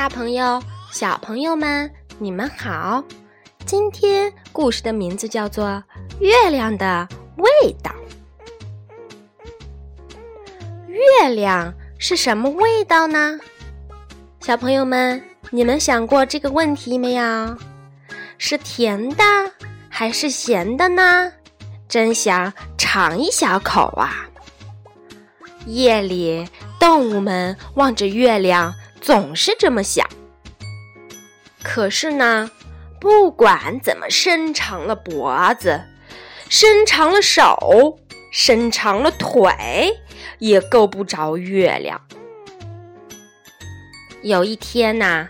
大朋友、小朋友们，你们好！今天故事的名字叫做《月亮的味道》。月亮是什么味道呢？小朋友们，你们想过这个问题没有？是甜的还是咸的呢？真想尝一小口啊！夜里，动物们望着月亮。总是这么想。可是呢，不管怎么伸长了脖子，伸长了手，伸长了腿，也够不着月亮。有一天呐，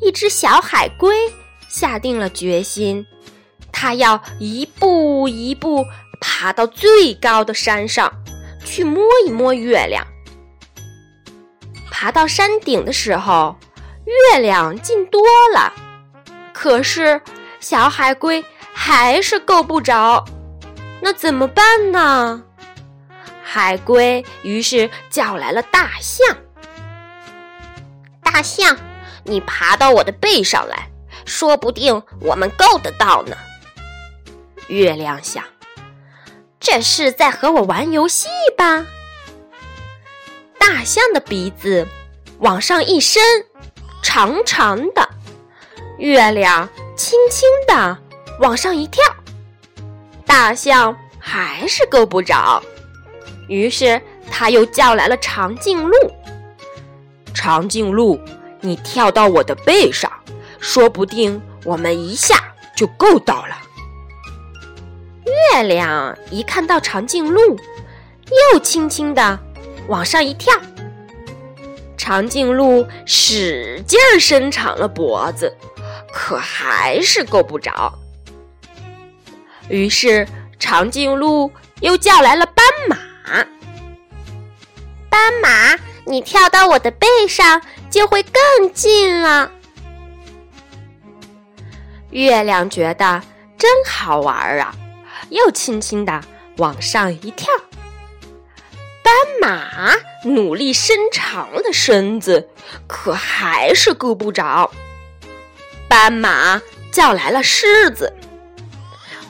一只小海龟下定了决心，它要一步一步爬到最高的山上，去摸一摸月亮。爬到山顶的时候，月亮近多了，可是小海龟还是够不着。那怎么办呢？海龟于是叫来了大象：“大象，你爬到我的背上来，说不定我们够得到呢。”月亮想：“这是在和我玩游戏吧？”大象的鼻子往上一伸，长长的；月亮轻轻的往上一跳，大象还是够不着。于是他又叫来了长颈鹿：“长颈鹿，你跳到我的背上，说不定我们一下就够到了。”月亮一看到长颈鹿，又轻轻的。往上一跳，长颈鹿使劲伸长了脖子，可还是够不着。于是长颈鹿又叫来了斑马：“斑马，你跳到我的背上，就会更近了。”月亮觉得真好玩啊，又轻轻的往上一跳。马努力伸长了身子，可还是够不着。斑马叫来了狮子：“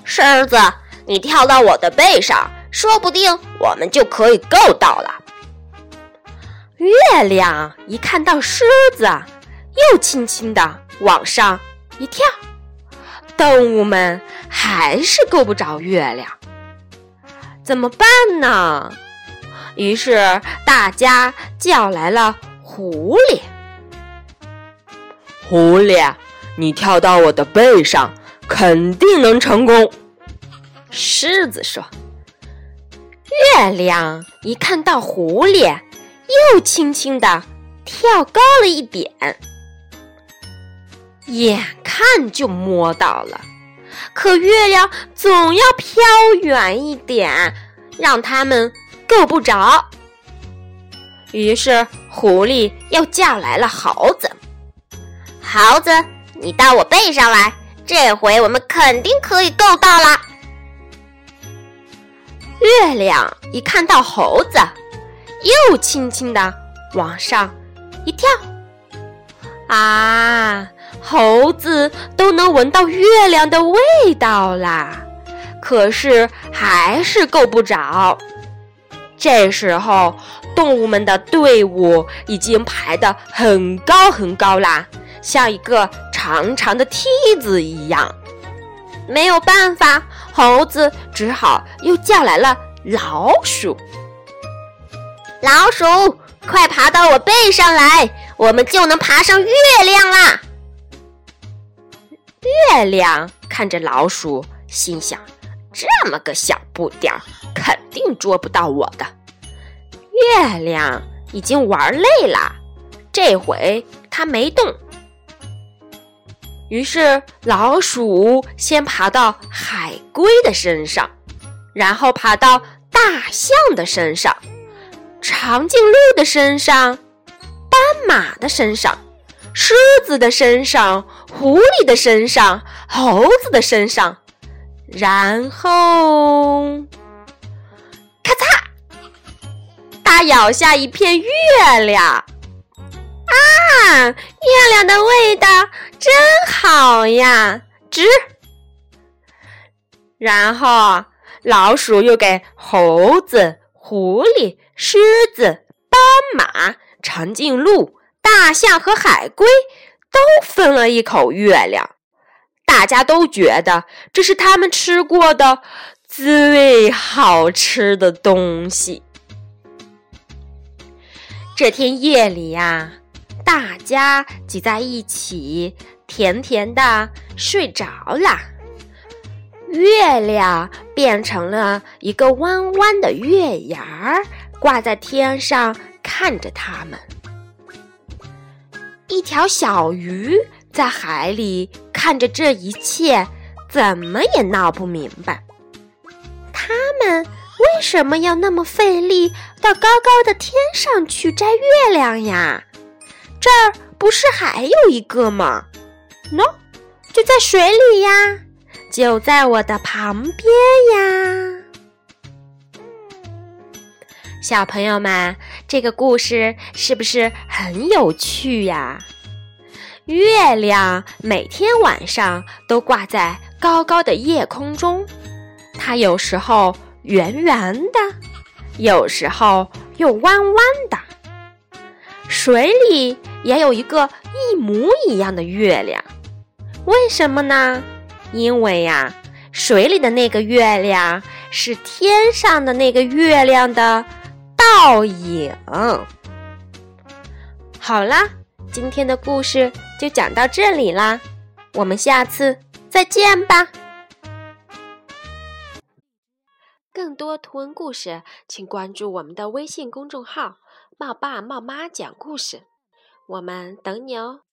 狮子，你跳到我的背上，说不定我们就可以够到了。”月亮一看到狮子，又轻轻的往上一跳。动物们还是够不着月亮，怎么办呢？于是大家叫来了狐狸。狐狸，你跳到我的背上，肯定能成功。狮子说。月亮一看到狐狸，又轻轻的跳高了一点，眼看就摸到了，可月亮总要飘远一点，让他们。够不着，于是狐狸又叫来了猴子。猴子，你到我背上来，这回我们肯定可以够到了。月亮一看到猴子，又轻轻的往上一跳。啊，猴子都能闻到月亮的味道啦，可是还是够不着。这时候，动物们的队伍已经排得很高很高啦，像一个长长的梯子一样。没有办法，猴子只好又叫来了老鼠。老鼠，快爬到我背上来，我们就能爬上月亮啦！月亮看着老鼠，心想。这么个小不点儿，肯定捉不到我的。月亮已经玩累了，这回它没动。于是老鼠先爬到海龟的身上，然后爬到大象的身上、长颈鹿的身上、斑马的身上、狮子的身上、狐狸的身上、猴子的身上。然后，它咬下一片月亮，啊！月亮的味道真好呀！吱。然后老鼠又给猴子、狐狸、狮子、斑马、长颈鹿、大象和海龟都分了一口月亮。大家都觉得这是他们吃过的最好吃的东西。这天夜里呀，大家挤在一起，甜甜的睡着了。月亮变成了一个弯弯的月牙儿，挂在天上，看着他们。一条小鱼在海里看着这一切，怎么也闹不明白，他们为什么要那么费力到高高的天上去摘月亮呀？这儿不是还有一个吗喏，就在水里呀，就在我的旁边呀。小朋友们，这个故事是不是很有趣呀？月亮每天晚上都挂在高高的夜空中，它有时候圆圆的，有时候又弯弯的。水里也有一个一模一样的月亮，为什么呢？因为呀，水里的那个月亮是天上的那个月亮的。倒影。好啦，今天的故事就讲到这里啦，我们下次再见吧。更多图文故事，请关注我们的微信公众号“茂爸茂妈讲故事”，我们等你哦。